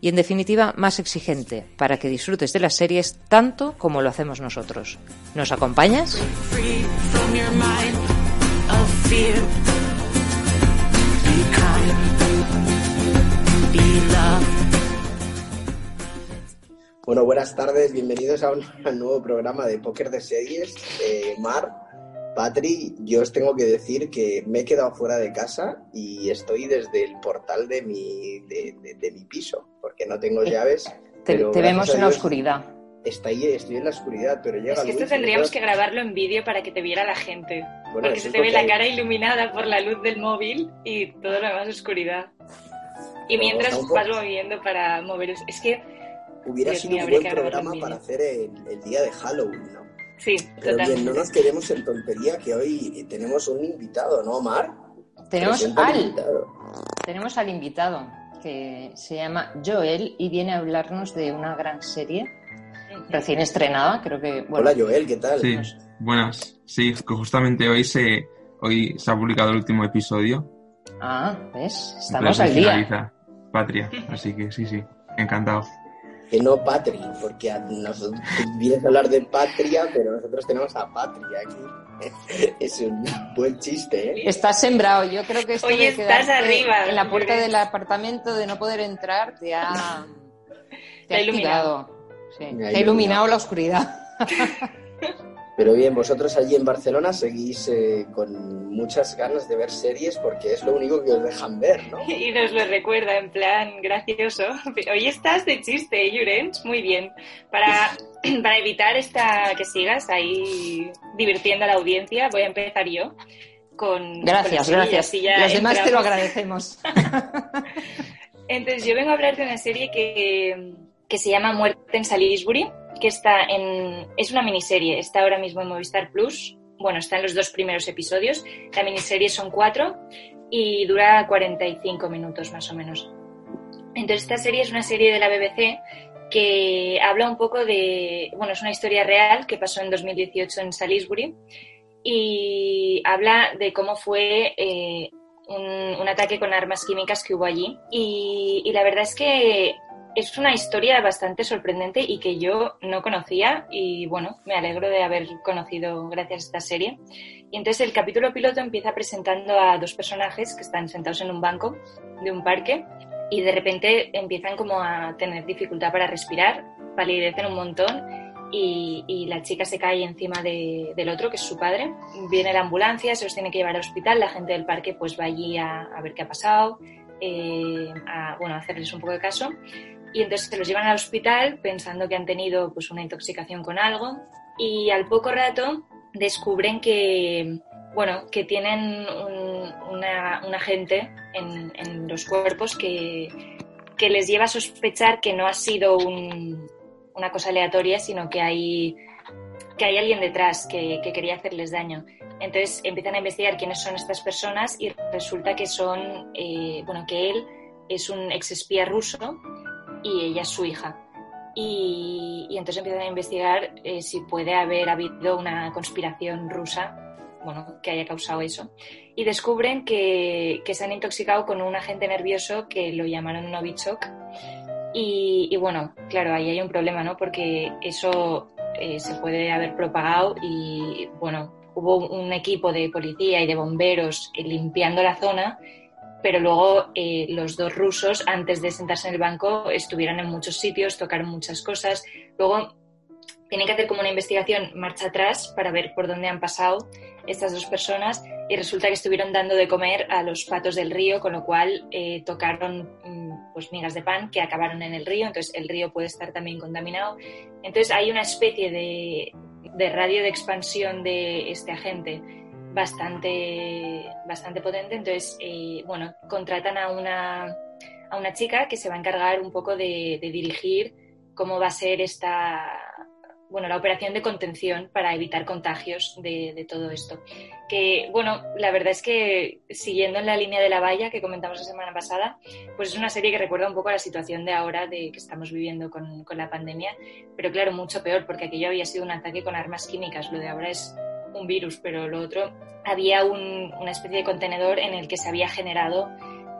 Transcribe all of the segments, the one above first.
y en definitiva más exigente para que disfrutes de las series tanto como lo hacemos nosotros. ¿Nos acompañas? Bueno, buenas tardes, bienvenidos a un nuevo programa de Póker de Series. Eh, Mar, Patri, yo os tengo que decir que me he quedado fuera de casa y estoy desde el portal de mi, de, mi piso, porque no tengo llaves. Te, vemos en la oscuridad. Está ahí, estoy en la oscuridad, pero llega Es que esto tendríamos que grabarlo en vídeo para que te viera la gente. porque se te ve la cara iluminada por la luz del móvil y todo lo demás oscuridad. Y mientras vas moviendo para mover... Es que... Hubiera sido un buen programa para hacer el, el día de Halloween, ¿no? Sí, Pero bien, no nos queremos en tontería que hoy tenemos un invitado, ¿no, Omar? Tenemos al, tenemos al invitado que se llama Joel y viene a hablarnos de una gran serie recién estrenada, creo que... Hola Joel, ¿qué tal? Sí, buenas. Sí, justamente hoy se, hoy se ha publicado el último episodio. Ah, ¿ves? Estamos al día. Patria, así que sí, sí, encantado que no Patri, porque nosotros vienes a hablar de patria, pero nosotros tenemos a patria aquí. Es un buen chiste, ¿eh? Estás sembrado. Yo creo que esto Hoy de estás arriba. En la puerta del apartamento de no poder entrar te ha, te ha iluminado. Sí. Te ha iluminado la oscuridad. Pero bien, vosotros allí en Barcelona seguís eh, con muchas ganas de ver series porque es lo único que os dejan ver, ¿no? Y nos lo recuerda en plan gracioso. Hoy estás de chiste, ¿eh, Muy bien. Para, para evitar esta que sigas ahí divirtiendo a la audiencia, voy a empezar yo con... Gracias, gracias. Los demás te lo agradecemos. Entonces, yo vengo a hablar de una serie que, que se llama Muerte en Salisbury que está en. Es una miniserie, está ahora mismo en Movistar Plus. Bueno, está en los dos primeros episodios. La miniserie son cuatro y dura 45 minutos más o menos. Entonces, esta serie es una serie de la BBC que habla un poco de. Bueno, es una historia real que pasó en 2018 en Salisbury y habla de cómo fue eh, un, ataque con armas químicas que hubo allí. Y, y la verdad es que es una historia bastante sorprendente y que yo no conocía y bueno, me alegro de haber conocido gracias a esta serie. Y entonces el capítulo piloto empieza presentando a dos personajes que están sentados en un banco de un parque y de repente empiezan como a tener dificultad para respirar, palidecen un montón y, la chica se cae encima del otro, que es su padre. Viene la ambulancia, se los tiene que llevar al hospital, la gente del parque pues va allí a, ver qué ha pasado, eh, bueno, hacerles un poco de caso y entonces se los llevan al hospital pensando que han tenido pues una intoxicación con algo. Y al poco rato descubren que bueno que tienen un, agente en, los cuerpos que, que, les lleva a sospechar que no ha sido una cosa aleatoria sino que hay que hay alguien detrás que, quería hacerles daño. Entonces empiezan a investigar quiénes son estas personas y resulta que son eh, bueno que él es un ex espía ruso y ella es su hija. Y, entonces empiezan a investigar eh, si puede haber habido una conspiración rusa bueno, que haya causado eso. Y descubren que, que se han intoxicado con un agente nervioso que lo llamaron Novichok. Y, y bueno, claro, ahí hay un problema, ¿no? Porque eso eh, se puede haber propagado y, bueno, hubo un equipo de policía y de bomberos limpiando la zona, pero luego eh, los dos rusos, antes de sentarse en el banco, estuvieron en muchos sitios, tocaron muchas cosas. Luego tienen que hacer como una investigación marcha atrás para ver por dónde han pasado estas dos personas y resulta que estuvieron dando de comer a los patos del río, con lo cual eh, tocaron mm, pues migas de pan que acabaron en el río, entonces el río puede estar también contaminado. Entonces hay una especie de, de radio de expansión de este agente bastante, bastante potente, entonces eh, bueno, contratan a una, a una chica que se va a encargar un poco de, de dirigir cómo va a ser esta bueno, la operación de contención para evitar contagios de, todo esto. Que, bueno, la verdad es que siguiendo en la línea de la valla que comentamos la semana pasada, pues es una serie que recuerda un poco a la situación de ahora de que estamos viviendo con, la pandemia, pero claro, mucho peor, porque aquello había sido un ataque con armas químicas, lo de ahora es un virus, pero lo otro había una especie de contenedor en el que se había generado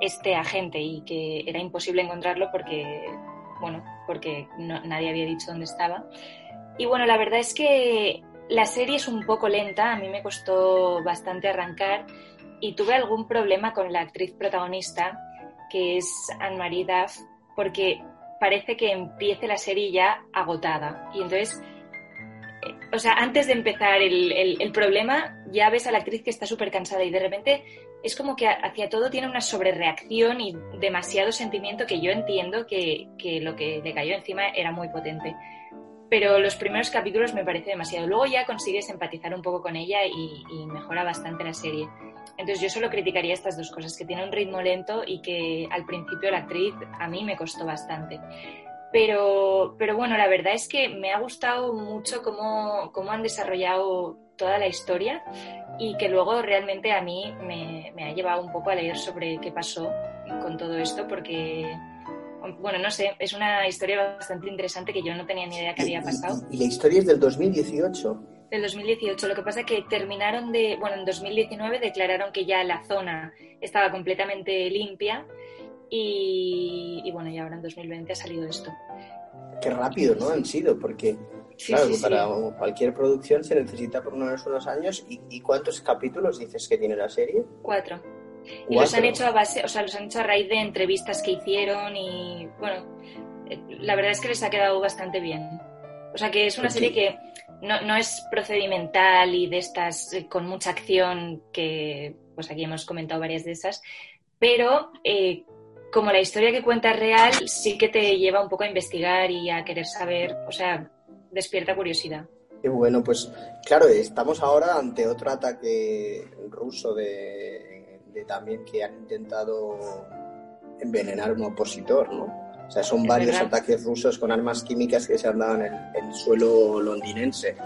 este agente y que era imposible encontrarlo porque, bueno, porque nadie había dicho dónde estaba. Y bueno, la verdad es que la serie es un poco lenta, a mí me costó bastante arrancar y tuve algún problema con la actriz protagonista, que es Anne-Marie Duff, porque parece que empiece la serie ya agotada. Y entonces, o sea, antes de empezar el, problema, ya ves a la actriz que está súper cansada y de repente es como que hacia todo tiene una sobrereacción y demasiado sentimiento que yo entiendo que, que lo que le cayó encima era muy potente pero los primeros capítulos me parece demasiado. Luego ya consigues empatizar un poco con ella y, mejora bastante la serie. Entonces yo solo criticaría estas dos cosas, que tiene un ritmo lento y que al principio la actriz a mí me costó bastante. Pero, pero bueno, la verdad es que me ha gustado mucho cómo, cómo han desarrollado toda la historia y que luego realmente a mí me, me ha llevado un poco a leer sobre qué pasó con todo esto porque bueno, no sé, es una historia bastante interesante que yo no tenía ni idea que había pasado. ¿Y, la historia es del 2018? Del 2018. Lo que pasa es que terminaron de, bueno, en 2019 declararon que ya la zona estaba completamente limpia y, bueno, y ahora en 2020 ha salido esto. Qué rápido, ¿no? Han sido, porque claro, para cualquier producción se necesita por unos, unos años. ¿Y, ¿Y cuántos capítulos dices que tiene la serie? Cuatro. Y los han hecho a base, o sea, los han hecho a raíz de entrevistas que hicieron y bueno, eh, la verdad es que les ha quedado bastante bien. O sea que es una serie que no, no, es procedimental y de estas eh, con mucha acción, que pues aquí hemos comentado varias de esas, pero eh, como la historia que cuenta es real, sí que te lleva un poco a investigar y a querer saber, o sea, despierta curiosidad. Bueno, pues claro, estamos ahora ante otro ataque ruso de también que han intentado envenenar a un opositor, ¿no? O sea, son varios ataques rusos con armas químicas que se han dado en el, suelo londinense.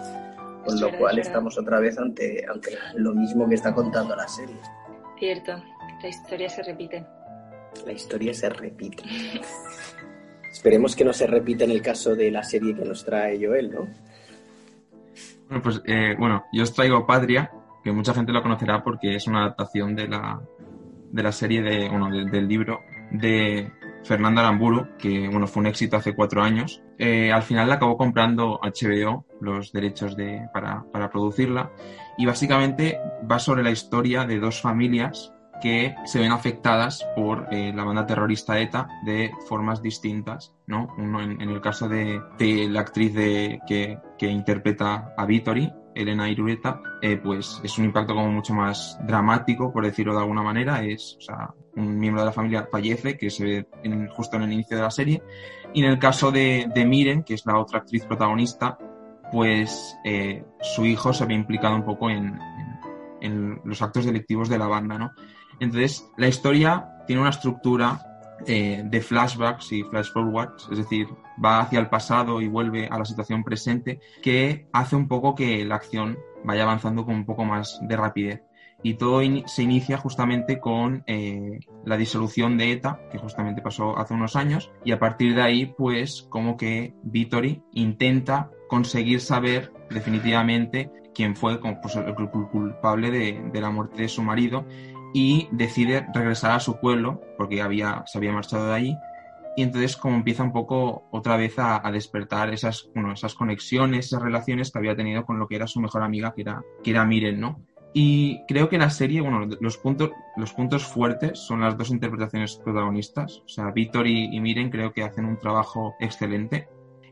Con lo cual estamos otra vez ante, ante lo mismo que está contando la serie. Cierto, la historia se repite. La historia se repite. Esperemos que no se repita en el caso de la serie que nos trae Joel, ¿no? Bueno, pues eh, bueno, yo os traigo Patria, que mucha gente lo conocerá porque es una adaptación de la, de la serie de, bueno, del libro de Fernando Aramburu, que bueno, fue un éxito hace cuatro años. Eh, al final la acabó comprando HBO los derechos de, para, para producirla y básicamente va sobre la historia de dos familias que se ven afectadas por eh, la banda terrorista ETA de formas distintas, ¿no? Uno en, el caso de, de la actriz de, que, que, interpreta a Vittori, Elena Irureta, eh, pues es un impacto como mucho más dramático, por decirlo de alguna manera. Es, o sea, un miembro de la familia fallece, que se ve justo en el inicio de la serie. Y en el caso de, de Miren, que es la otra actriz protagonista, pues eh, su hijo se ve implicado un poco en, en, en los actos delictivos de la banda, ¿no? Entonces, la historia tiene una estructura eh, de flashbacks y flash forwards, es decir, va hacia el pasado y vuelve a la situación presente, que hace un poco que la acción vaya avanzando con un poco más de rapidez. Y todo se inicia justamente con eh, la disolución de ETA, que justamente pasó hace unos años, y a partir de ahí, pues como que Vittori intenta conseguir saber definitivamente quien fue pues, el culpable de, de, la muerte de su marido y decide regresar a su pueblo porque había, se había marchado de allí y entonces como empieza un poco otra vez a, despertar esas, bueno, esas conexiones, esas relaciones que había tenido con lo que era su mejor amiga, que era, que era Miren, ¿no? Y creo que la serie, bueno, los puntos, los puntos fuertes son las dos interpretaciones protagonistas. O sea, Víctor y, y Miren creo que hacen un trabajo excelente.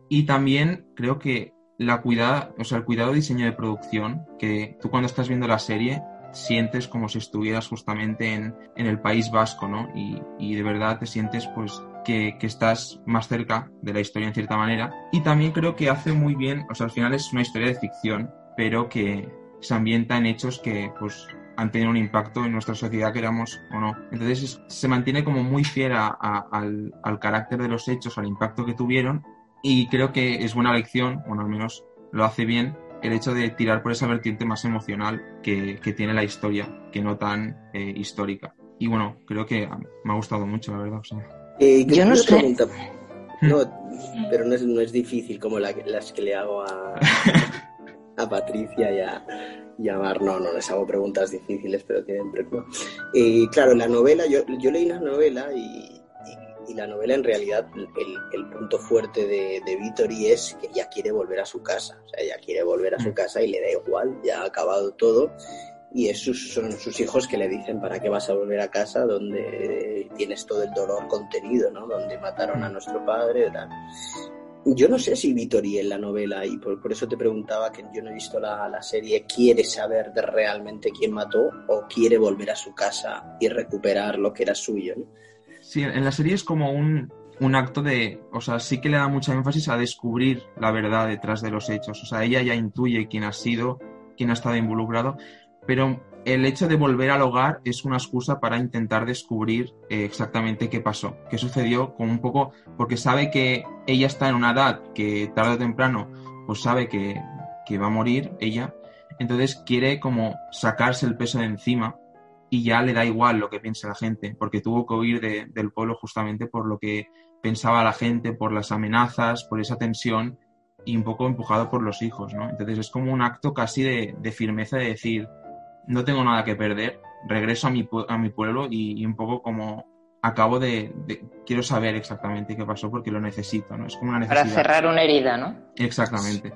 Y también creo que la cuidada, o sea, el cuidado diseño de producción, que tú cuando estás viendo la serie sientes como si estuvieras justamente en, en el País Vasco, ¿no? Y, y, de verdad te sientes pues que, que, estás más cerca de la historia en cierta manera. Y también creo que hace muy bien, o sea, al final es una historia de ficción, pero que se ambienta en hechos que pues han tenido un impacto en nuestra sociedad, queramos o no. Entonces se mantiene como muy fiel a, a, al, al carácter de los hechos, al impacto que tuvieron, y creo que es buena lección, bueno, al menos lo hace bien, el hecho de tirar por esa vertiente más emocional que, que tiene la historia, que no tan eh, histórica. Y bueno, creo que me ha gustado mucho, la verdad. O sea. eh, Yo no sé. Pregunta? No, pero no es, no es difícil como la, las que le hago a, a Patricia y a, y a Mar. No, no les hago preguntas difíciles, pero tienen... ¿no? Eh, claro, la novela, yo, yo leí la novela y, y la novela en realidad el, el punto fuerte de, de Vittori es que ella quiere volver a su casa, o sea, ella quiere volver a su casa y le da igual, ya ha acabado todo y es sus, son sus hijos que le dicen para qué vas a volver a casa donde tienes todo el dolor contenido, ¿no? Donde mataron a nuestro padre, tal. Yo no sé si Vittori en la novela, y por, por, eso te preguntaba que yo no he visto la, la, serie, quiere saber de realmente quién mató o quiere volver a su casa y recuperar lo que era suyo, ¿no? Sí, en la serie es como un, un, acto de, o sea, sí que le da mucha énfasis a descubrir la verdad detrás de los hechos. O sea, ella ya intuye quién ha sido, quién ha estado involucrado, pero el hecho de volver al hogar es una excusa para intentar descubrir eh, exactamente qué pasó, qué sucedió, con un poco, porque sabe que ella está en una edad que tarde o temprano, pues sabe que, que va a morir ella, entonces quiere como sacarse el peso de encima y ya le da igual lo que piense la gente, porque tuvo que huir de, del pueblo justamente por lo que pensaba la gente, por las amenazas, por esa tensión y un poco empujado por los hijos, ¿no? Entonces es como un acto casi de, de firmeza de decir, no tengo nada que perder, regreso a mi, a mi pueblo y, y un poco como acabo de, de, quiero saber exactamente qué pasó porque lo necesito, ¿no? Es como una necesidad. Para cerrar una herida, ¿no? Exactamente. Sí,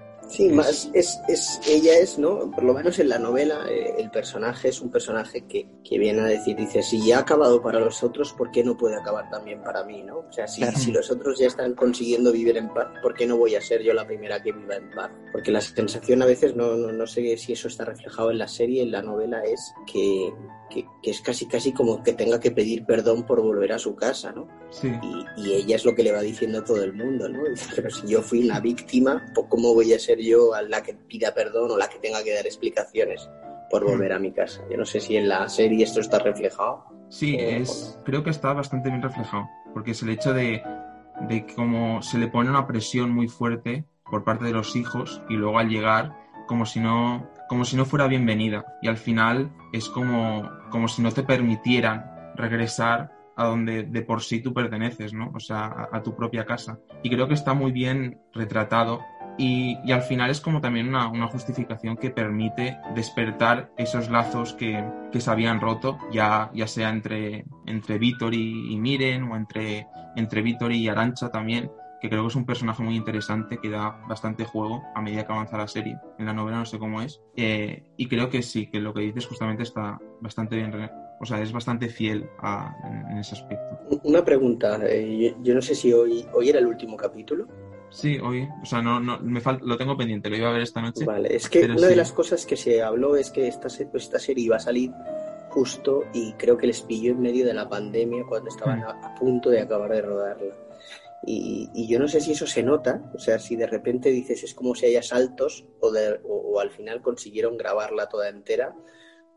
más es, es, ella es, ¿no? Por lo menos en la novela, eh, el personaje es un personaje que, que, viene a decir, dice, si ya ha acabado para los otros, ¿por qué no puede acabar también para mí, ¿no? O sea, si, claro. si los otros ya están consiguiendo vivir en paz, ¿por qué no voy a ser yo la primera que viva en paz? Porque la sensación a veces, no, no, no sé si eso está reflejado en la serie, en la novela, es que, que, que, es casi casi como que tenga que pedir perdón por volver a su casa, ¿no? Sí. Y, y, ella es lo que le va diciendo a todo el mundo, ¿no? Pero si yo fui una víctima, ¿cómo voy a ser yo a la que pida perdón o la que tenga que dar explicaciones por volver a mi casa? Yo no sé si en la serie esto está reflejado. Sí, eh, es, creo que está bastante bien reflejado, porque es el hecho de, de cómo se le pone una presión muy fuerte por parte de los hijos y luego al llegar como si no como si no fuera bienvenida y al final es como, como si no te permitieran regresar a donde de por sí tú perteneces, ¿no? O sea, a, a tu propia casa. Y creo que está muy bien retratado y, y, al final es como también una, una, justificación que permite despertar esos lazos que, que se habían roto, ya, ya sea entre, entre Víctor y, Miren o entre, entre Víctor y Arancha también, que creo que es un personaje muy interesante que da bastante juego a medida que avanza la serie. En la novela no sé cómo es. Eh, y creo que sí, que lo que dices justamente está bastante bien. O sea, es bastante fiel a, en, ese aspecto. Una pregunta. Eh, yo, yo, no sé si hoy, hoy era el último capítulo. Sí, hoy. O sea, no, no, me falta, lo tengo pendiente, lo iba a ver esta noche. Vale, es que una sí. de las cosas que se habló es que esta, esta serie iba a salir justo y creo que les pilló en medio de la pandemia cuando estaban mm. a, a punto de acabar de rodarla. Y, y, yo no sé si eso se nota, o sea, si de repente dices es como si haya saltos o, de, o, al final consiguieron grabarla toda entera,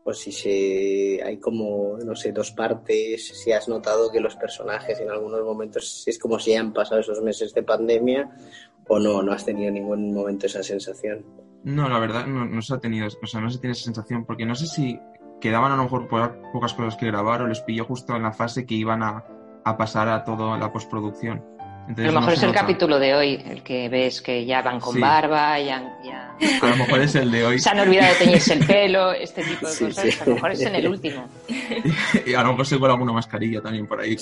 o si se hay como, no sé, dos partes, si has notado que los personajes en algunos momentos es como si han pasado esos meses de pandemia o no, no has tenido en ningún momento esa sensación. No, la verdad no, se ha tenido, o sea, no se tiene esa sensación, porque no sé si quedaban a lo mejor pocas cosas que grabar o les pilló justo en la fase que iban a, a pasar a toda la postproducción a lo mejor es el capítulo de hoy, el que ves que ya van con barba, ya, ya, A lo mejor es el de hoy. Se han olvidado de teñirse el pelo, este tipo de cosas. A lo mejor es en el último. Y, a lo mejor se cuela alguna mascarilla también por ahí.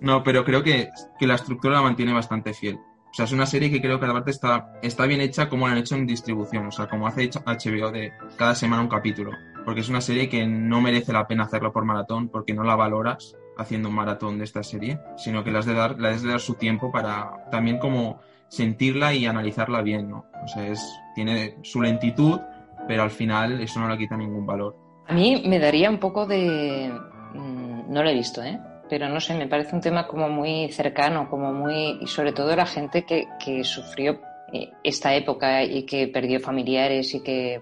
no, pero creo que, que la estructura la mantiene bastante fiel. O sea, es una serie que creo que aparte está, está bien hecha como la han hecho en distribución, o sea, como hace HBO de cada semana un capítulo. Porque es una serie que no merece la pena hacerlo por maratón, porque no la valoras haciendo un maratón de esta serie, sino que le has de dar, le de dar su tiempo para también como sentirla y analizarla bien, ¿no? O sea, es, tiene su lentitud, pero al final eso no le quita ningún valor. A mí me daría un poco de... Mm, no lo he visto, ¿eh? Pero no sé, me parece un tema como muy cercano, como muy... Y sobre todo la gente que, que sufrió eh, esta época y que perdió familiares y que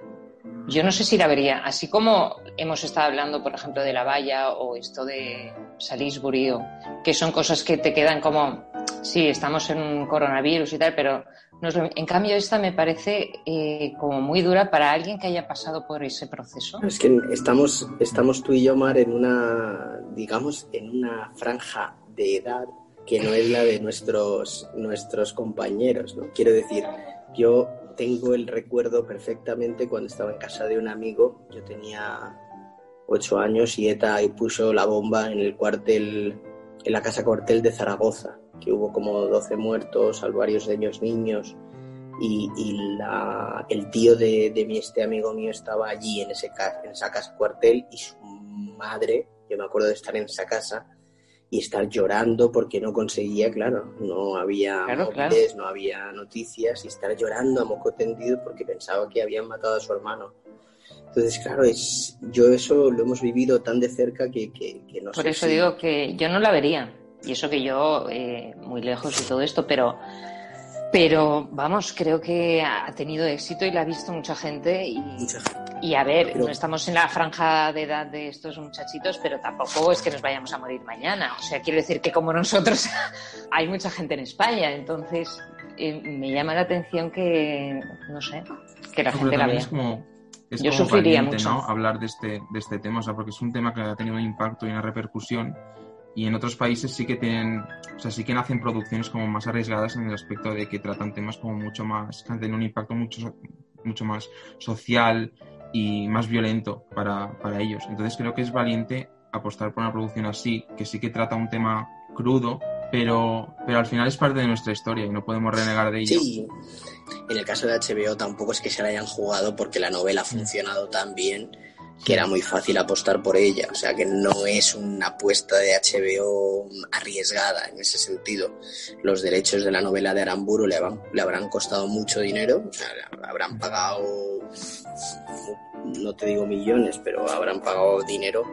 yo no sé si la vería, así como hemos estado hablando, por ejemplo, de la valla o esto de Salisbury, o, que son cosas que te quedan como, sí, estamos en un coronavirus y tal, pero en cambio esta me parece eh, como muy dura para alguien que haya pasado por ese proceso. Es que estamos, estamos tú y yo, Mar, en una, digamos, en una franja de edad que no es la de nuestros, nuestros compañeros, ¿no? Quiero decir, yo tengo el recuerdo perfectamente cuando estaba en casa de un amigo. Yo tenía ocho años y ETA puso la bomba en el cuartel, en la casa cuartel de Zaragoza, que hubo como 12 muertos, varios de ellos niños. Y, el tío de, mi, este amigo mío estaba allí en, ese, en esa casa cuartel y su madre, yo me acuerdo de estar en esa casa, y estar llorando porque no conseguía, claro, no había móviles, no había noticias y estar llorando a moco tendido porque pensaba que habían matado a su hermano. Entonces, claro, es, yo eso lo hemos vivido tan de cerca que, que, no Por eso digo que yo no la vería. Y eso que yo, eh, muy lejos y todo esto, pero pero vamos, creo que ha tenido éxito y la ha visto mucha gente. Y, y a ver, no estamos en la franja de edad de estos muchachitos, pero tampoco es que nos vayamos a morir mañana. O sea, quiero decir que como nosotros hay mucha gente en España, entonces eh, me llama la atención que, no sé, que la gente la vea. Yo sufriría mucho. ¿no? Hablar de este, de este tema, o sea, porque es un tema que ha tenido un impacto y una repercusión y en otros países sí que tienen, o sea, sí que hacen producciones como más arriesgadas en el aspecto de que tratan temas como mucho más, que han tenido un impacto mucho, mucho más social y más violento para, para ellos. Entonces creo que es valiente apostar por una producción así, que sí que trata un tema crudo, pero, pero al final es parte de nuestra historia y no podemos renegar de ello. Sí, en el caso de HBO tampoco es que se la hayan jugado porque la novela ha funcionado tan bien que era muy fácil apostar por ella. O sea que no es una apuesta de HBO arriesgada en ese sentido. Los derechos de la novela de Aramburu le, le habrán costado mucho dinero, o sea, habrán pagado, no te digo millones, pero habrán pagado dinero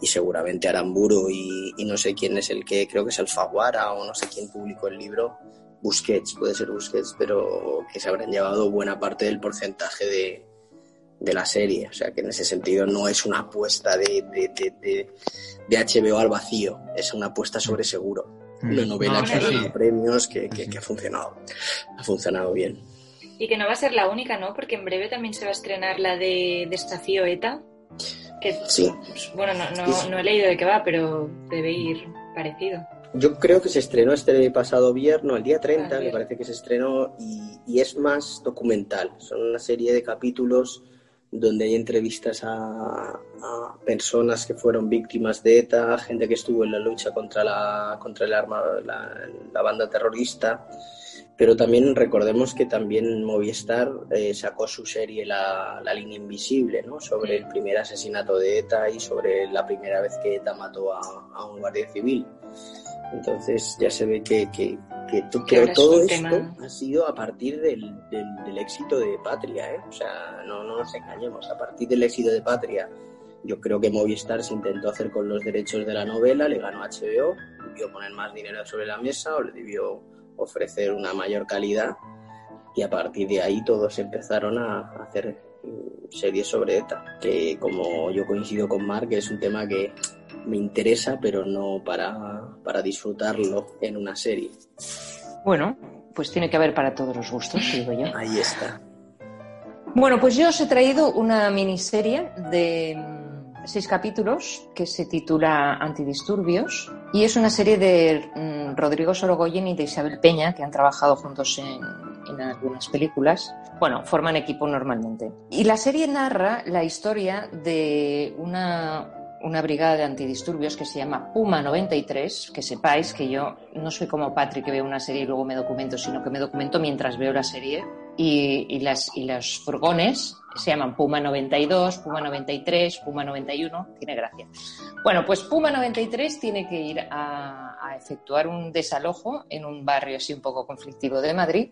y seguramente Aramburu y, y no sé quién es el que, creo que es Alfaguara o no sé quién publicó el libro, Busquets, puede ser Busquets, pero que se habrán llevado buena parte del porcentaje de, de la serie. O sea que en ese sentido no es una apuesta de, de, de, HBO al vacío, es una apuesta sobre seguro. Mm. Una novela que ha ganado premios, que, que, ha funcionado. Ha funcionado bien. Y que no va a ser la única, ¿no? Porque en breve también se va a estrenar la de Desafío ETA. Que, sí. Bueno, no, no, no he leído de qué va, pero debe ir parecido. Yo creo que se estrenó este pasado viernes, el día 30, me parece que se estrenó, y, y, es más documental. Son una serie de capítulos donde hay entrevistas a, personas que fueron víctimas de ETA, gente que estuvo en la lucha contra la, contra el arma, la, banda terrorista. Pero también recordemos que también Movistar eh, sacó su serie la, la, línea invisible, ¿no? sobre el primer asesinato de ETA y sobre la primera vez que ETA mató a, a un guardia civil. Entonces ya se ve que, que, que, todo esto ha sido a partir del, del, éxito de Patria, ¿eh? O sea, no, no nos engañemos, a partir del éxito de Patria, yo creo que Movistar se intentó hacer con los derechos de la novela, le ganó HBO, debió poner más dinero sobre la mesa o le debió ofrecer una mayor calidad y a partir de ahí todos empezaron a hacer series sobre ETA, que como yo coincido con Mark, es un tema que me interesa, pero no para, para disfrutarlo en una serie. Bueno, pues tiene que haber para todos los gustos, digo yo. Ahí está. Bueno, pues yo os he traído una miniserie de, seis capítulos que se titula Antidisturbios y es una serie de mm, Rodrigo Sorogoyen y de Isabel Peña que han trabajado juntos en, en algunas películas. Bueno, forman equipo normalmente. Y la serie narra la historia de una una brigada de antidisturbios que se llama Puma 93, que sepáis que yo no soy como Patrick que veo una serie y luego me documento, sino que me documento mientras veo la serie y, las, y los furgones se llaman Puma 92, Puma 93, Puma 91, tiene gracia. Bueno, pues Puma 93 tiene que ir a, efectuar un desalojo en un barrio así un poco conflictivo de Madrid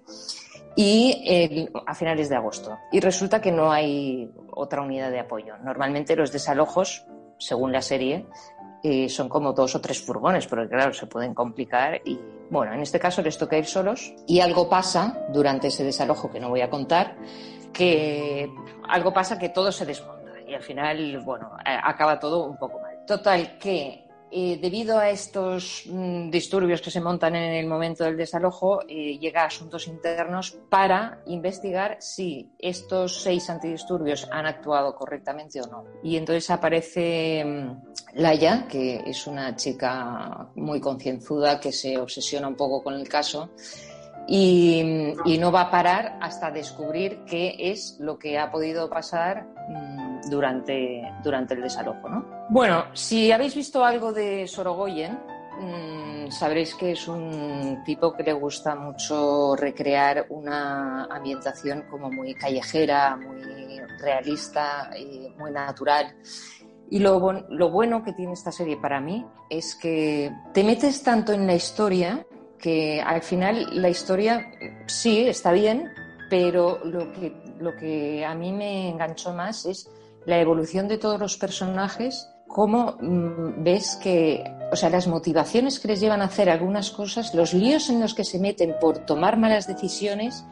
y a finales de agosto. Y resulta que no hay otra unidad de apoyo. Normalmente los desalojos según la serie, eh, son como dos o tres furgones, porque claro, se pueden complicar y bueno, en este caso les toca ir solos y algo pasa durante ese desalojo que no voy a contar, que algo pasa que todo se desmonta y al final, bueno, acaba todo un poco mal. Total, que eh, debido a estos mm, disturbios que se montan en el momento del desalojo, eh, llega a asuntos internos para investigar si estos seis antidisturbios han actuado correctamente o no. Y entonces aparece mm, Laia, que es una chica muy concienzuda que se obsesiona un poco con el caso. Y, y, no va a parar hasta descubrir qué es lo que ha podido pasar mm, durante, durante el desalojo. ¿no? Bueno, si habéis visto algo de Sorogoyen, mmm, sabréis que es un tipo que le gusta mucho recrear una ambientación como muy callejera, muy realista y muy natural. Y lo, lo bueno que tiene esta serie para mí es que te metes tanto en la historia que al final la historia sí está bien, pero lo que, lo que a mí me enganchó más es la evolución de todos los personajes cómo mm, ves que, o sea, las motivaciones que les llevan a hacer algunas cosas, los líos en los que se meten por tomar malas decisiones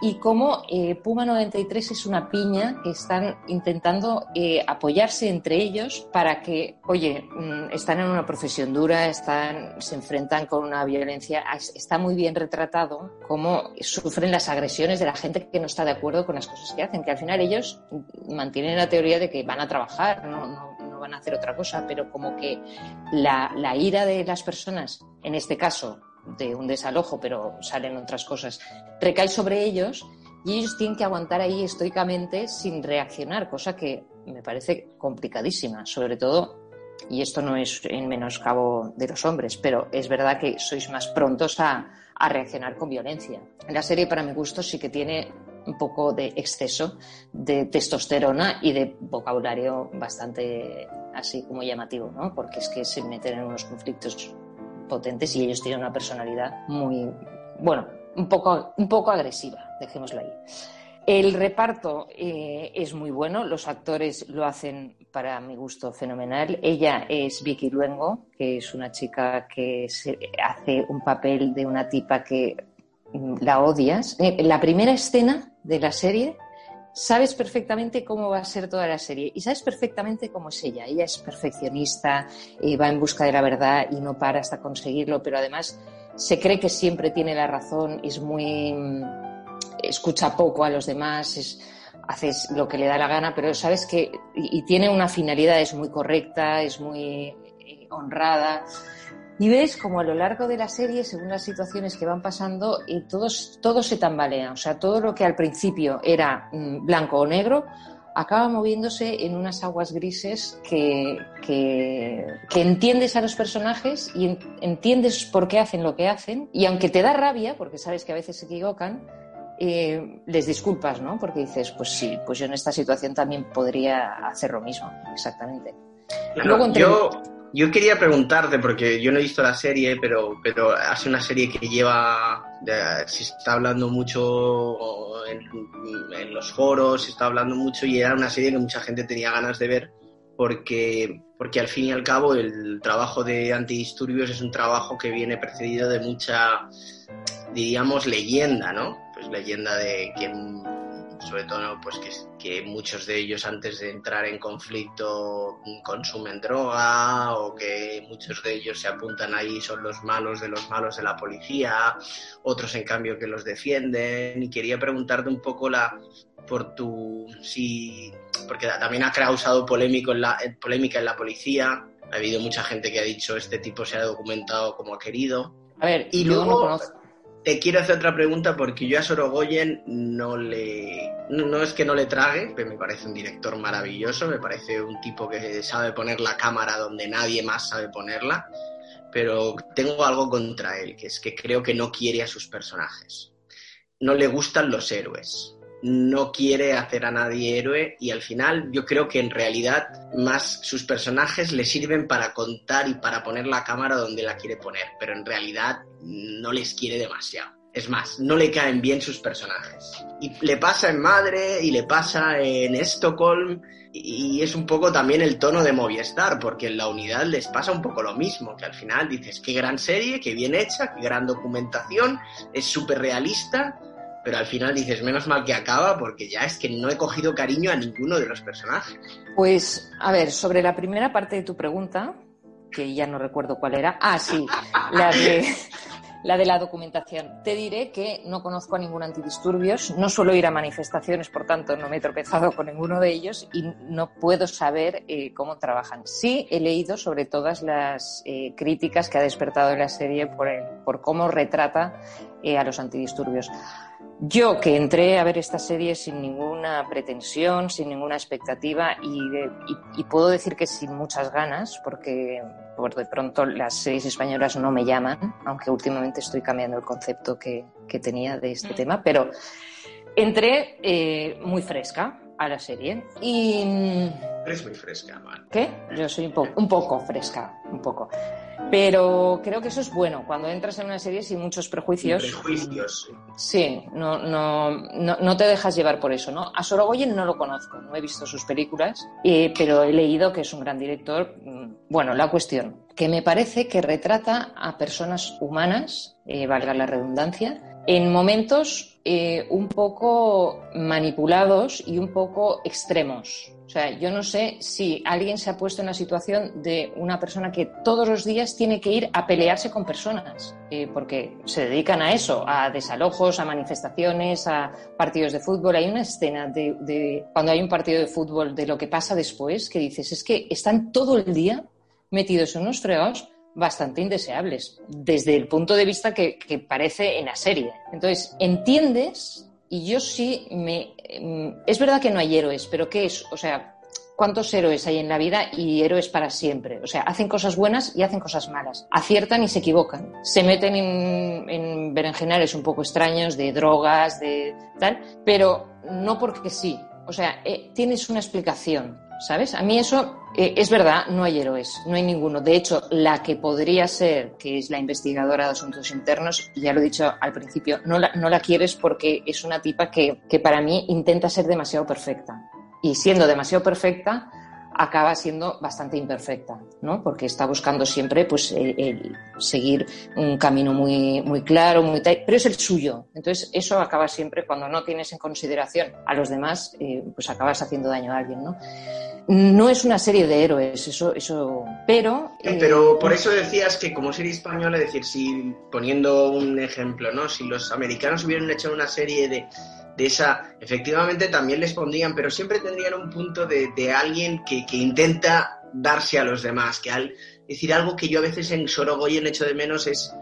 y cómo eh, Puma 93 es una piña que están intentando eh, apoyarse entre ellos para que, oye, mm, están en una profesión dura, están, se enfrentan con una violencia, está muy bien retratado cómo sufren las agresiones de la gente que no está de acuerdo con las cosas que hacen, que al final ellos mantienen la teoría de que van a trabajar, no, no van a hacer otra cosa, pero como que la, la ira de las personas, en este caso de un desalojo, pero salen otras cosas, recae sobre ellos y ellos tienen que aguantar ahí estoicamente sin reaccionar, cosa que me parece complicadísima, sobre todo, y esto no es en menoscabo de los hombres, pero es verdad que sois más prontos a, a reaccionar con violencia. La serie, para mi gusto, sí que tiene un poco de exceso de testosterona y de vocabulario bastante así como llamativo, ¿no? Porque es que se meten en unos conflictos potentes y ellos tienen una personalidad muy, bueno, un poco, un poco agresiva, dejémoslo ahí. El reparto eh, es muy bueno, los actores lo hacen para mi gusto fenomenal. Ella es Vicky Luengo, que es una chica que se hace un papel de una tipa que la odias. Eh, la primera escena de la serie sabes perfectamente cómo va a ser toda la serie y sabes perfectamente cómo es ella. Ella es perfeccionista, eh, va en busca de la verdad y no para hasta conseguirlo, pero además se cree que siempre tiene la razón, es muy. Mm, escucha poco a los demás, es, haces lo que le da la gana, pero sabes que. y tiene una finalidad, es muy correcta, es muy eh, honrada. Y ves como a lo largo de la serie, según las situaciones que van pasando, y todos, todo se tambalea. O sea, todo lo que al principio era mm, blanco o negro, acaba moviéndose en unas aguas grises que, que, entiendes a los personajes y entiendes por qué hacen lo que hacen. Y aunque te da rabia, porque sabes que a veces se equivocan, eh, les disculpas, ¿no? Porque dices, pues sí, pues yo en esta situación también podría hacer lo mismo, exactamente. Luego, yo, yo quería preguntarte, porque yo no he visto la serie, pero, pero hace una serie que lleva, se está hablando mucho en, los foros, se está hablando mucho y era una serie que mucha gente tenía ganas de ver porque, porque al fin y al cabo el trabajo de antidisturbios es un trabajo que viene precedido de mucha, diríamos, leyenda, ¿no? Pues leyenda de que sobre todo pues que, que, muchos de ellos antes de entrar en conflicto consumen droga o que muchos de ellos se apuntan ahí son los malos de los malos de la policía, otros en cambio que los defienden y quería preguntarte un poco la por tu si porque también ha causado polémico en la, polémica en la policía. Ha habido mucha gente que ha dicho este tipo se ha documentado como ha querido. A ver, y luego te quiero hacer otra pregunta porque yo a Sorogoyen no le. No, es que no le trague, pero me parece un director maravilloso, me parece un tipo que sabe poner la cámara donde nadie más sabe ponerla, pero tengo algo contra él, que es que creo que no quiere a sus personajes. No le gustan los héroes no quiere hacer a nadie héroe y al final yo creo que en realidad más sus personajes le sirven para contar y para poner la cámara donde la quiere poner, pero en realidad no les quiere demasiado. Es más, no le caen bien sus personajes. Y le pasa en Madre y le pasa en Estocolm y es un poco también el tono de Movistar, porque en la unidad les pasa un poco lo mismo, que al final dices, qué gran serie, qué bien hecha, qué gran documentación, es súper realista, pero al final dices, menos mal que acaba porque ya es que no he cogido cariño a ninguno de los personajes. Pues, a ver, sobre la primera parte de tu pregunta, que ya no recuerdo cuál era, ah, sí, la de, la documentación. Te diré que no conozco a ningún antidisturbios, no suelo ir a manifestaciones, por tanto no me he tropezado con ninguno de ellos y no puedo saber eh, cómo trabajan. Sí he leído sobre todas las eh, críticas que ha despertado la serie por cómo retrata eh, a los antidisturbios. Yo que entré a ver esta serie sin ninguna pretensión, sin ninguna expectativa y, puedo decir que sin muchas ganas, porque por de pronto las series españolas no me llaman, aunque últimamente estoy cambiando el concepto que, tenía de este mm. tema, pero entré eh, muy fresca a la serie y... Eres muy fresca, man. ¿Qué? Yo soy un, un poco fresca, un poco. Pero creo que eso es bueno. Cuando entras en una serie sin muchos prejuicios. prejuicios. Sí, no, no, no, te dejas llevar por eso, ¿no? A Sorogoyen no lo conozco, no he visto sus películas, eh, pero he leído que es un gran director. Mm, bueno, la cuestión, que me parece que retrata a personas humanas, eh, valga la redundancia, en momentos eh, un poco manipulados y un poco extremos. O sea, yo no sé si alguien se ha puesto en la situación de una persona que todos los días tiene que ir a pelearse con personas, eh, porque se dedican a eso, a desalojos, a manifestaciones, a partidos de fútbol. Hay una escena de, de cuando hay un partido de fútbol de lo que pasa después que dices, es que están todo el día metidos en unos fregados bastante indeseables, desde el punto de vista que, parece en la serie. Entonces, entiendes, y yo sí me... Mm, es verdad que no hay héroes, pero ¿qué es? O sea, ¿cuántos héroes hay en la vida y héroes para siempre? O sea, hacen cosas buenas y hacen cosas malas, aciertan y se equivocan, se meten en, en berenjenales un poco extraños de drogas, de tal, pero no porque sí. O sea, eh, tienes una explicación. ¿Sabes? A mí eso eh, es verdad, no hay héroes, no hay ninguno. De hecho, la que podría ser, que es la investigadora de asuntos internos, ya lo he dicho al principio, no la, no la quieres porque es una tipa que, que para mí intenta ser demasiado perfecta. Y siendo demasiado perfecta, acaba siendo bastante imperfecta, ¿no? Porque está buscando siempre, pues, el, seguir un camino muy, muy claro, muy pero es el suyo. Entonces, eso acaba siempre, cuando no tienes en consideración a los demás, eh, pues acabas haciendo daño a alguien, ¿no? No es una serie de héroes, eso, eso, pero... Eh, pero por eso decías que como serie española, es decir, si poniendo un ejemplo, ¿no? Si los americanos hubieran hecho una serie de de esa, efectivamente también les pondrían, pero siempre tendrían un punto de, alguien que, que, intenta darse a los demás, que al decir algo que yo a veces en Sorogoyen echo de menos es,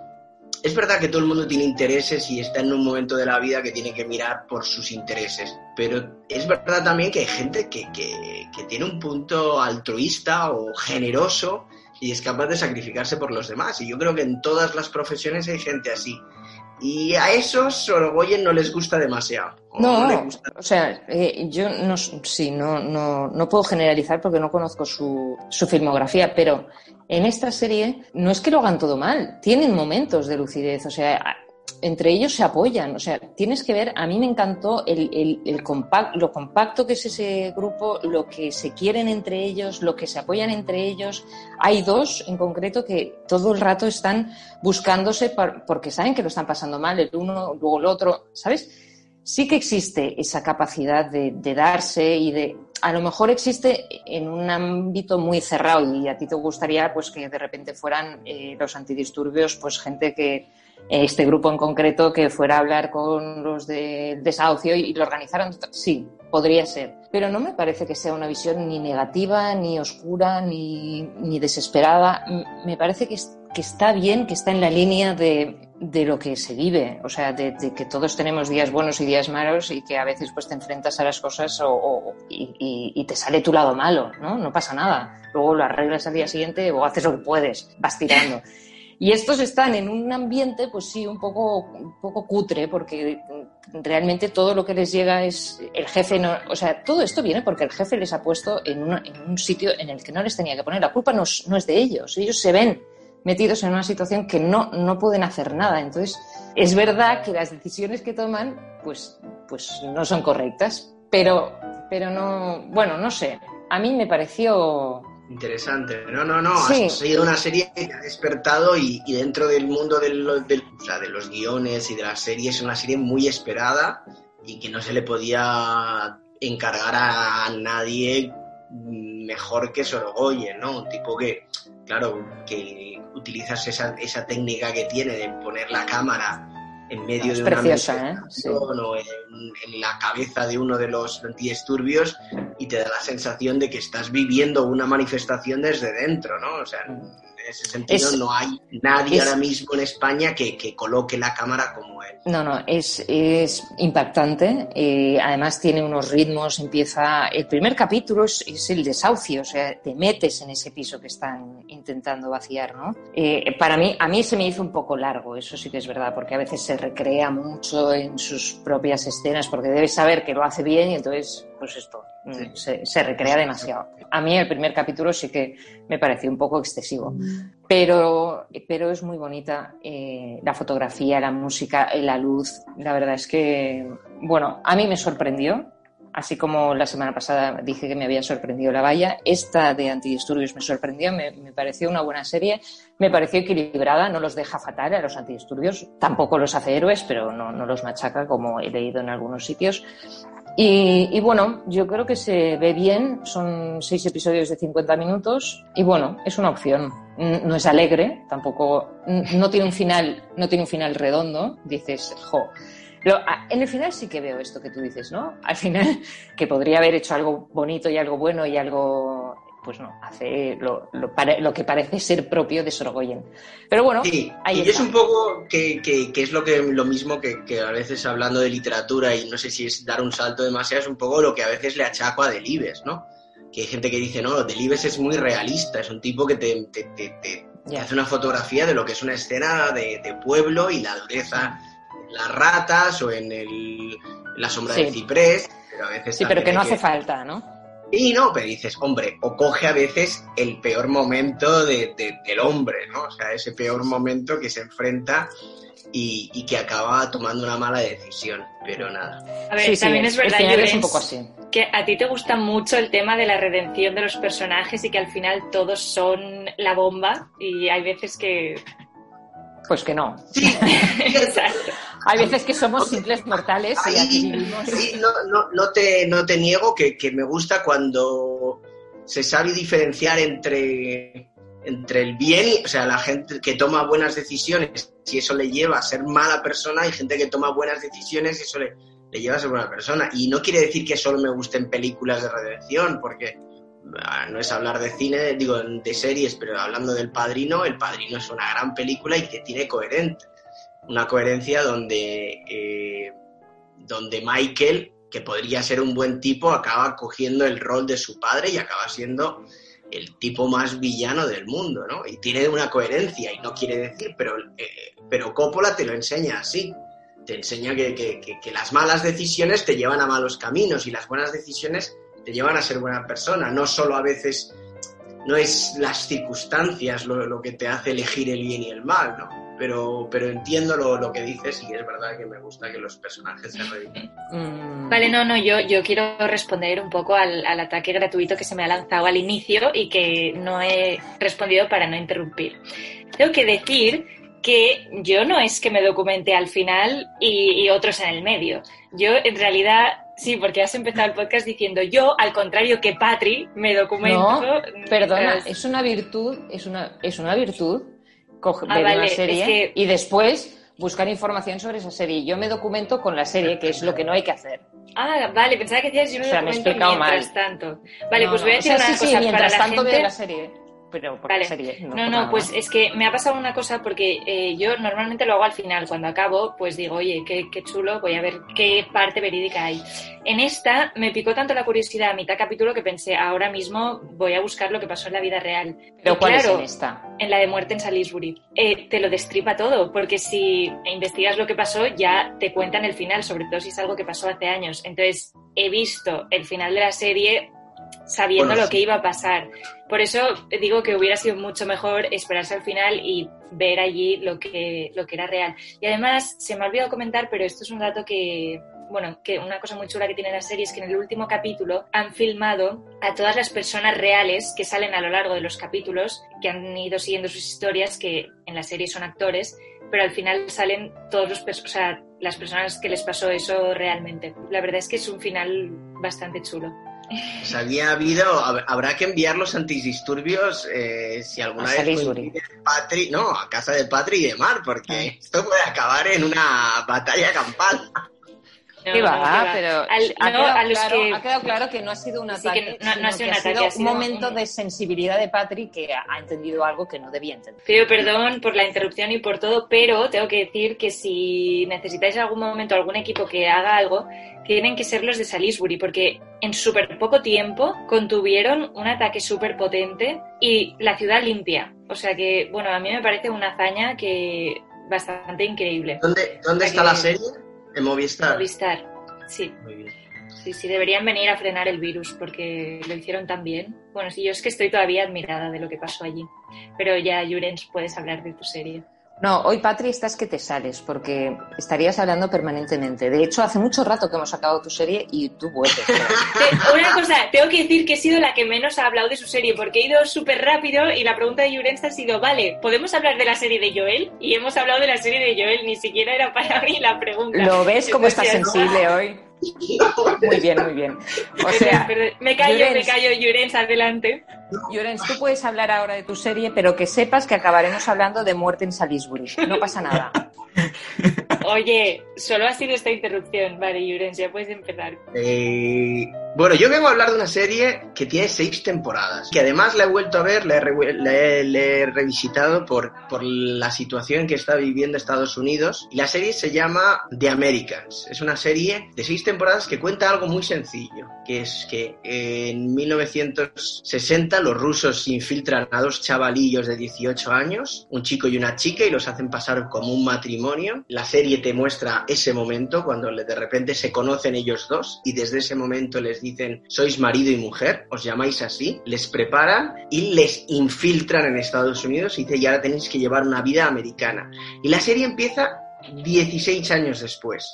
es verdad que todo el mundo tiene intereses y está en un momento de la vida que tiene que mirar por sus intereses, pero es verdad también que hay gente que, que, que tiene un punto altruista o generoso y es capaz de sacrificarse por los demás. Y yo creo que en todas las profesiones hay gente así. Y a esos Sorogoyen no les gusta demasiado. No, o sea, eh, yo no, sí, no, no, no puedo generalizar porque no conozco su, su filmografía, pero en esta serie no es que lo hagan todo mal, tienen momentos de lucidez, o sea, entre ellos se apoyan. O sea, tienes que ver, a mí me encantó el, el, lo compacto que es ese grupo, lo que se quieren entre ellos, lo que se apoyan entre ellos. Hay dos en concreto que todo el rato están buscándose porque saben que lo están pasando mal, el uno, luego el otro, ¿sabes? Sí que existe esa capacidad de, darse y de a lo mejor existe en un ámbito muy cerrado y a ti te gustaría pues que de repente fueran eh, los antidisturbios pues gente que este grupo en concreto que fuera a hablar con los del desahucio y, lo organizaran. Sí, podría ser. Pero no me parece que sea una visión ni negativa, ni oscura, ni, ni desesperada. Me parece que, que está bien, que está en la línea de, de lo que se vive, o sea, de, que todos tenemos días buenos y días malos y que a veces pues te enfrentas a las cosas o, y, y, te sale tu lado malo, ¿no? No pasa nada. Luego lo arreglas al día siguiente o haces lo que puedes, vas tirando. Y estos están en un ambiente, pues sí, un poco, un poco cutre, porque realmente todo lo que les llega es el jefe, no, o sea, todo esto viene porque el jefe les ha puesto en, un sitio en el que no les tenía que poner. La culpa no no es de ellos, ellos se ven metidos en una situación que no, no pueden hacer nada. Entonces, es verdad que las decisiones que toman, pues, pues no son correctas, pero, pero no, bueno, no sé. A mí me pareció Interesante. No, no, no. Ha sido una serie que ha despertado y, dentro del mundo del, o sea, de los guiones y de las series es una serie muy esperada y que no se le podía encargar a nadie mejor que Sorogoyen, ¿no? Un tipo que, claro, que utilizas esa, esa técnica que tiene de poner la cámara en medio de una ¿eh? o en, la cabeza de uno de los antidisturbios y te da la sensación de que estás viviendo una manifestación desde dentro, ¿no? O sea, mm. Ese sentido no hay nadie ahora mismo en España que, que, coloque la cámara como él. No, no, es, es impactante. Eh, además tiene unos ritmos, empieza... El primer capítulo es, es, el desahucio, o sea, te metes en ese piso que están intentando vaciar, ¿no? Eh, para mí, a mí se me hizo un poco largo, eso sí que es verdad, porque a veces se recrea mucho en sus propias escenas, porque debes saber que lo hace bien y entonces, pues esto, mm, se, recrea demasiado. A mí el primer capítulo sí que me pareció un poco excesivo, pero, pero es muy bonita eh, la fotografía, la música, la luz. La verdad es que, bueno, a mí me sorprendió, así como la semana pasada dije que me había sorprendido La Valla, esta de Antidisturbios me sorprendió, me, pareció una buena serie, me pareció equilibrada, no los deja fatal a los antidisturbios, tampoco los hace héroes, pero no, no los machaca como he leído en algunos sitios. Y, bueno, yo creo que se ve bien, son seis episodios de 50 minutos y bueno, es una opción. No es alegre, tampoco, no tiene un final, no tiene un final redondo, dices, jo, en el final sí que veo esto que tú dices, ¿no? Al final, que podría haber hecho algo bonito y algo bueno y algo. Pues no, hace lo, lo, que parece ser propio de Sorogoyen. Pero bueno, sí, y es un poco que, que, es lo, que, lo mismo que, que, a veces hablando de literatura, y no sé si es dar un salto demasiado, es un poco lo que a veces le achaco a Delibes, ¿no? Que hay gente que dice, no, Delibes es muy realista, es un tipo que te, te, te, hace una fotografía de lo que es una escena de, de pueblo y la dureza las ratas o en el, la sombra del ciprés, pero a veces... Sí, pero que no hace falta, ¿no? Y no, pero dices, hombre, o coge a veces el peor momento de, del hombre, ¿no? O sea, ese peor momento que se enfrenta y, y, que acaba tomando una mala decisión, pero nada. A ver, también es verdad, es un poco así. que a ti te gusta mucho el tema de la redención de los personajes y que al final todos son la bomba y hay veces que pues que no. Exacto. Hay veces que somos simples mortales y aquí vivimos. Sí, no, no, no, te, no te niego que, que, me gusta cuando se sabe diferenciar entre, entre el bien, y, o sea, la gente que toma buenas decisiones, si eso le lleva a ser mala persona, hay gente que toma buenas decisiones y eso le, le lleva a ser buena persona. Y no quiere decir que solo me gusten películas de redención, porque Ah, no es hablar de cine, digo, de series, pero hablando del Padrino, El Padrino es una gran película y que tiene coherente. Una coherencia donde, eh, donde Michael, que podría ser un buen tipo, acaba cogiendo el rol de su padre y acaba siendo el tipo más villano del mundo, ¿no? Y tiene una coherencia, y no quiere decir, pero, eh, pero Coppola te lo enseña así. Te enseña que, que las malas decisiones te llevan a malos caminos y las buenas decisiones te llevan a ser buena persona. No solo a veces, no es las circunstancias lo, que te hace elegir el bien y el mal, ¿no? Pero, pero entiendo lo, que dices y es verdad que me gusta que los personajes se reviven. Mm. Vale, no, no, yo, yo quiero responder un poco al, al, ataque gratuito que se me ha lanzado al inicio y que no he respondido para no interrumpir. Tengo que decir que yo no es que me documente al final y, y otros en el medio. Yo en realidad Sí, porque has empezado el podcast diciendo yo, al contrario que Patri, me documento. No, perdona, es una virtud, es una, es una virtud coger, ah, ver una serie y después buscar información sobre esa serie. Yo me documento con la serie, que es lo que no hay que hacer. Ah, vale, pensaba que decías yo O sea, me he explicado mientras mal. tanto. Vale, No, pues voy a o decir sea, una sí, cosa sí, para mientras la tanto gente. veo la serie. Pero por Vale. la serie. No, no, nada pues es que me ha pasado una cosa porque eh, yo normalmente lo hago al final. Cuando acabo, pues digo, oye, qué, qué chulo, voy a ver qué parte verídica hay. En esta me picó tanto la curiosidad a mitad capítulo que pensé, ahora mismo voy a buscar lo que pasó en la vida real. Pero Y ¿cuál claro, es en esta? en la de muerte en Salisbury. Eh, te lo destripa todo, porque si investigas lo que pasó, ya te cuentan el final, sobre todo si es algo que pasó hace años. Entonces, he visto el final de la serie sabiendo Bueno, lo sí. que iba a pasar. Por eso digo que hubiera sido mucho mejor esperarse al final y ver allí lo que, lo que era real. Y además, se me ha olvidado comentar, pero esto es un dato que, bueno, que una cosa muy chula que tiene la serie es que en el último capítulo han filmado a todas las personas reales que salen a lo largo de los capítulos, que han ido siguiendo sus historias, que en la serie son actores, pero al final salen todos los, o sea, las personas que les pasó eso realmente. La verdad es que es un final bastante chulo. Había habido, hab- habrá que enviar los antidisturbios eh, si alguna A vez Patri, no, a casa de Patri y de Mar, porque esto puede acabar en una batalla campal. No, ¿Qué no, va? va. Pero Al- ha, no, quedado a los claro, que- ha quedado claro que no ha sido un ataque, que no- no ha sido que un ha ataque, sido ha sido un momento un- de sensibilidad de Patrick que ha, ha entendido algo que no debía entender. Pido perdón por la interrupción y por todo, pero tengo que decir que si necesitáis en algún momento algún equipo que haga algo, tienen que ser los de Salisbury, porque en súper poco tiempo contuvieron un ataque súper potente y la ciudad limpia. O sea que, bueno, a mí me parece una hazaña que bastante increíble. ¿Dónde, dónde está la serie? En Movistar. Movistar, sí. Muy bien. Sí, sí, deberían venir a frenar el virus porque lo hicieron tan bien. Bueno, sí, yo es que estoy todavía admirada de lo que pasó allí. Pero ya, Jurens, puedes hablar de tu serie. No, hoy Patri estás que te sales porque estarías hablando permanentemente. De hecho, hace mucho rato que hemos acabado tu serie y tú vuelves. Una cosa, tengo que decir que he sido la que menos ha hablado de su serie porque he ido súper rápido y la pregunta de Jurens ha sido, vale, ¿podemos hablar de la serie de Joel? Y hemos hablado de la serie de Joel, ni siquiera era para mí la pregunta. ¿Lo ves cómo estás sensible hoy? Muy bien, muy bien. O sea, me callo, me Llorens. callo, Jurens, adelante. Llorens, tú puedes hablar ahora de tu serie, pero que sepas que acabaremos hablando de muerte en Salisbury. No pasa nada. Oye, solo ha sido esta interrupción. Vale, Jurens, ya puedes empezar. Eh, bueno, yo vengo a hablar de una serie que tiene seis temporadas, que además la he vuelto a ver, la he, la he- la he revisitado por, por la situación que está viviendo Estados Unidos. Y la serie se llama The Americans. Es una serie de seis temporadas que cuenta algo muy sencillo, que es que en 1960 los rusos infiltran a dos chavalillos de 18 años, un chico y una chica, y los hacen pasar como un matrimonio. La serie te muestra ese momento cuando de repente se conocen ellos dos y desde ese momento les dicen sois marido y mujer, os llamáis así, les preparan y les infiltran en Estados Unidos y dice y ahora tenéis que llevar una vida americana. Y la serie empieza 16 años después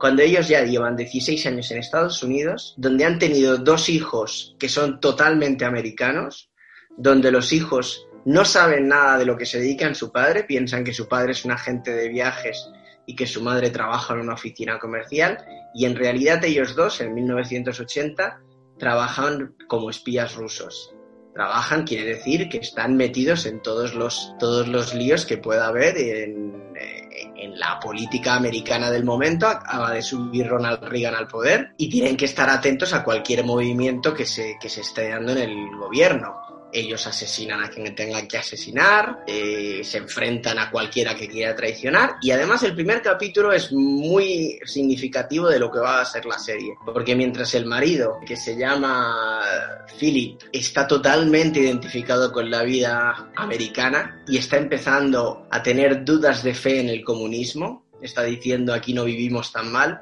cuando ellos ya llevan 16 años en Estados Unidos, donde han tenido dos hijos que son totalmente americanos, donde los hijos no saben nada de lo que se dedican su padre, piensan que su padre es un agente de viajes y que su madre trabaja en una oficina comercial, y en realidad ellos dos, en 1980, trabajan como espías rusos. Trabajan quiere decir que están metidos en todos los, todos los líos que pueda haber en, eh, en la política americana del momento. Acaba de subir Ronald Reagan al poder y tienen que estar atentos a cualquier movimiento que se, que se esté dando en el gobierno. Ellos asesinan a quien tengan que asesinar, eh, se enfrentan a cualquiera que quiera traicionar y además el primer capítulo es muy significativo de lo que va a ser la serie, porque mientras el marido, que se llama Philip, está totalmente identificado con la vida americana y está empezando a tener dudas de fe en el comunismo, está diciendo aquí no vivimos tan mal,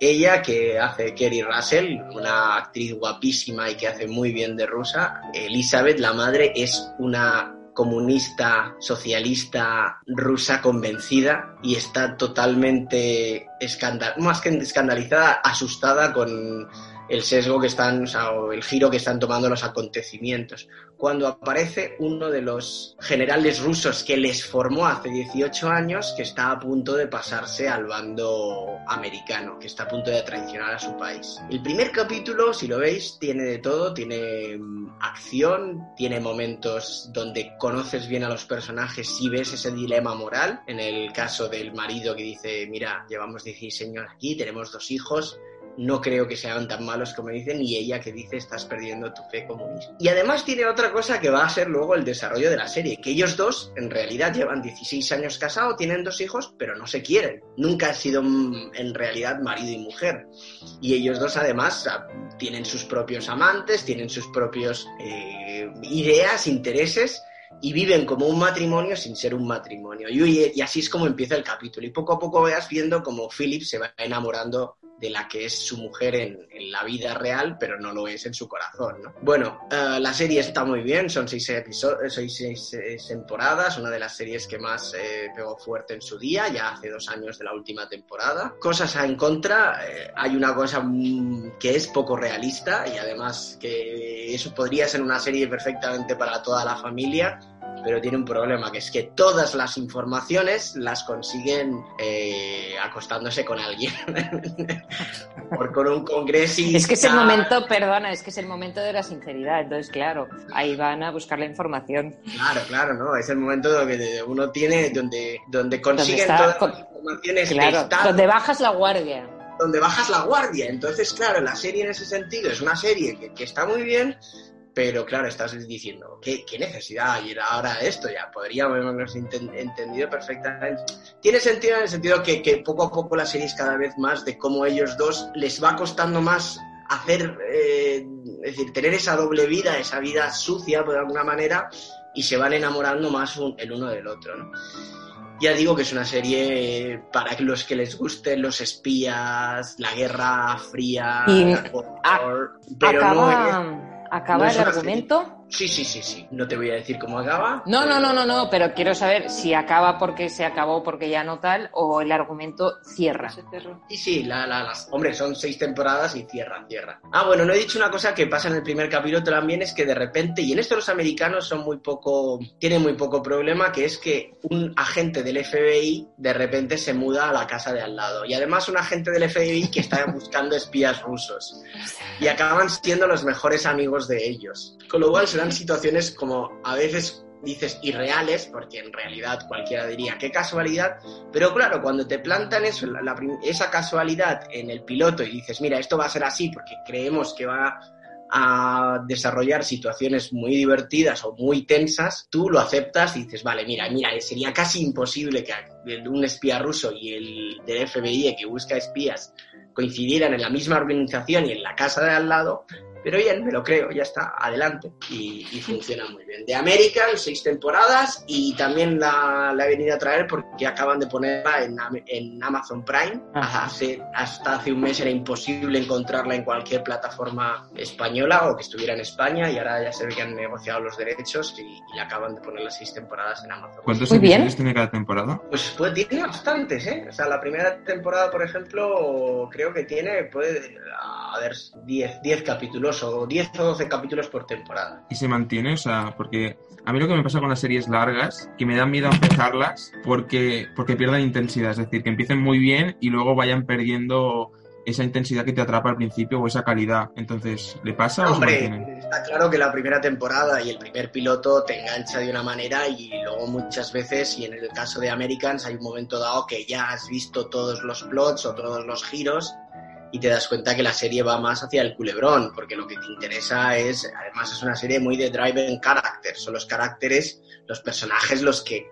ella, que hace Kerry Russell, una actriz guapísima y que hace muy bien de rusa, Elizabeth, la madre, es una comunista, socialista rusa convencida y está totalmente escandal más que escandalizada, asustada con el sesgo que están, o sea, el giro que están tomando los acontecimientos. Cuando aparece uno de los generales rusos que les formó hace 18 años, que está a punto de pasarse al bando americano, que está a punto de traicionar a su país. El primer capítulo, si lo veis, tiene de todo, tiene mm, acción, tiene momentos donde conoces bien a los personajes y ves ese dilema moral. En el caso del marido que dice, mira, llevamos 16 años aquí, tenemos dos hijos, no creo que sean tan malos como dicen, y ella que dice estás perdiendo tu fe comunista. Y además tiene otra cosa que va a ser luego el desarrollo de la serie, que ellos dos en realidad llevan 16 años casados, tienen dos hijos, pero no se quieren. Nunca han sido mm, en realidad marido y mujer. Y ellos dos además tienen sus propios amantes, tienen sus propios eh, ideas, intereses y viven como un matrimonio sin ser un matrimonio. Y, así es como empieza el capítulo. Y poco a poco veas viendo como Philip se va enamorando de la que es su mujer en, la vida real, pero no lo es en su corazón. ¿no? Bueno, eh, la serie está muy bien, son seis, episodios, seis, temporadas, una de las series que más eh, pegó fuerte en su día, ya hace dos años de la última temporada. Cosas en contra, eh, hay una cosa mm, que es poco realista y además que eso podría ser una serie perfectamente para toda la familia pero tiene un problema, que es que todas las informaciones las consiguen eh, acostándose con alguien. Por con un congresista. Es que es el momento, perdona, es que es el momento de la sinceridad. Entonces, claro, ahí van a buscar la información. Claro, claro, ¿no? Es el momento donde uno tiene, donde, donde consiguen todas las informaciones. Claro, donde bajas la guardia donde bajas la guardia. Entonces, claro, la serie en ese sentido es una serie que, que está muy bien, pero claro, estás diciendo, ¿qué, necesidad hay ahora esto? Ya podríamos habernos entendido perfectamente. Tiene sentido en el sentido que, que, poco a poco la serie es cada vez más de cómo ellos dos les va costando más hacer, eh, es decir, tener esa doble vida, esa vida sucia, por alguna manera, y se van enamorando más el uno del otro, ¿no? Ya digo que es una serie para los que les gusten los espías, la guerra fría, pero no acaba el argumento. Sí, sí, sí, sí. No te voy a decir cómo acaba. No, no, no, no, no, pero quiero saber si acaba porque se acabó porque ya no tal o el argumento cierra. Sí, sí, la, la, las... hombre, son seis temporadas y cierra, cierra. Ah, bueno, no he dicho una cosa que pasa en el primer capítulo también, es que de repente, y en esto los americanos son muy poco, tienen muy poco problema, que es que un agente del FBI de repente se muda a la casa de al lado. Y además un agente del FBI que está buscando espías rusos. Y acaban siendo los mejores amigos de ellos. Con lo cual se situaciones como a veces dices irreales, porque en realidad cualquiera diría qué casualidad, pero claro, cuando te plantan eso, esa casualidad en el piloto y dices, mira, esto va a ser así porque creemos que va a desarrollar situaciones muy divertidas o muy tensas, tú lo aceptas y dices, vale, mira, mira, sería casi imposible que un espía ruso y el del FBI que busca espías coincidieran en la misma organización y en la casa de al lado, pero bien, me lo creo, ya está, adelante. Y, funciona muy bien. De American, seis temporadas y también la, la, he venido a traer porque acaban de ponerla en, en Amazon Prime. Hace, hasta hace un mes era imposible encontrarla en cualquier plataforma española o que estuviera en España y ahora ya se ve que han negociado los derechos y, la acaban de poner las seis temporadas en Amazon. ¿Cuántos episodios tiene cada temporada? Pues, pues tiene bastantes, ¿eh? O sea, la primera temporada, por ejemplo, creo que tiene, puede, a ver, 10 capítulos o 10 o 12 capítulos por temporada. ¿Y se mantiene? O sea, porque a mí lo que me pasa con las series largas, que me da miedo empezarlas porque, porque pierdan intensidad, es decir, que empiecen muy bien y luego vayan perdiendo esa intensidad que te atrapa al principio o esa calidad. Entonces, ¿le pasa o Hombre, está claro que la primera temporada y el primer piloto te engancha de una manera y luego muchas veces, y en el caso de Americans, hay un momento dado que ya has visto todos los plots o todos los giros y te das cuenta que la serie va más hacia el culebrón, porque lo que te interesa es, además es una serie muy de drive character, son los caracteres, los personajes los que,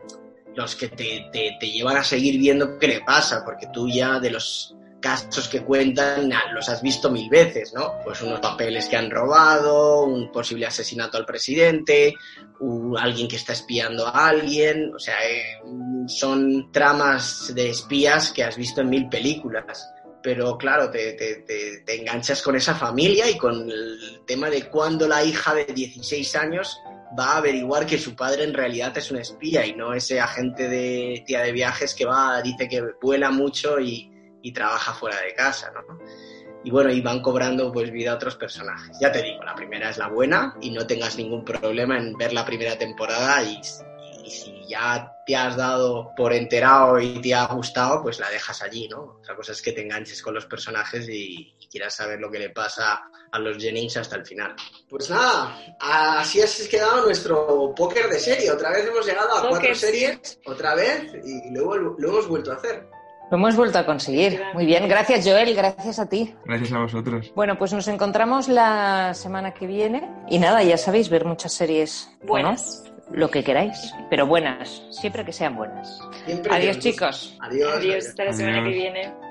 los que te, te, te llevan a seguir viendo qué le pasa, porque tú ya de los casos que cuentan los has visto mil veces, ¿no? Pues unos papeles que han robado, un posible asesinato al presidente, alguien que está espiando a alguien, o sea, eh, son tramas de espías que has visto en mil películas pero claro, te, te, enganchas con esa familia y con el tema de cuando la hija de 16 años va a averiguar que su padre en realidad es un espía y no ese agente de tía de viajes que va, dice que vuela mucho y, y trabaja fuera de casa, ¿no? Y bueno, y van cobrando pues vida a otros personajes. Ya te digo, la primera es la buena y no tengas ningún problema en ver la primera temporada y y si ya te has dado por enterado y te ha gustado, pues la dejas allí, ¿no? Otra cosa es que te enganches con los personajes y, quieras saber lo que le pasa a los Jennings hasta el final. Pues nada, así has quedado nuestro póker de serie. Otra vez hemos llegado a cuatro series, otra vez, y luego lo hemos vuelto a hacer. Lo hemos vuelto a conseguir. Muy bien, gracias Joel, gracias a ti. Gracias a vosotros. Bueno, pues nos encontramos la semana que viene y nada, ya sabéis, ver muchas series. Buenas. Bueno, lo que queráis, pero buenas, siempre que sean buenas. Siempre Adiós chicos. Adiós. Adiós, hasta la semana que viene.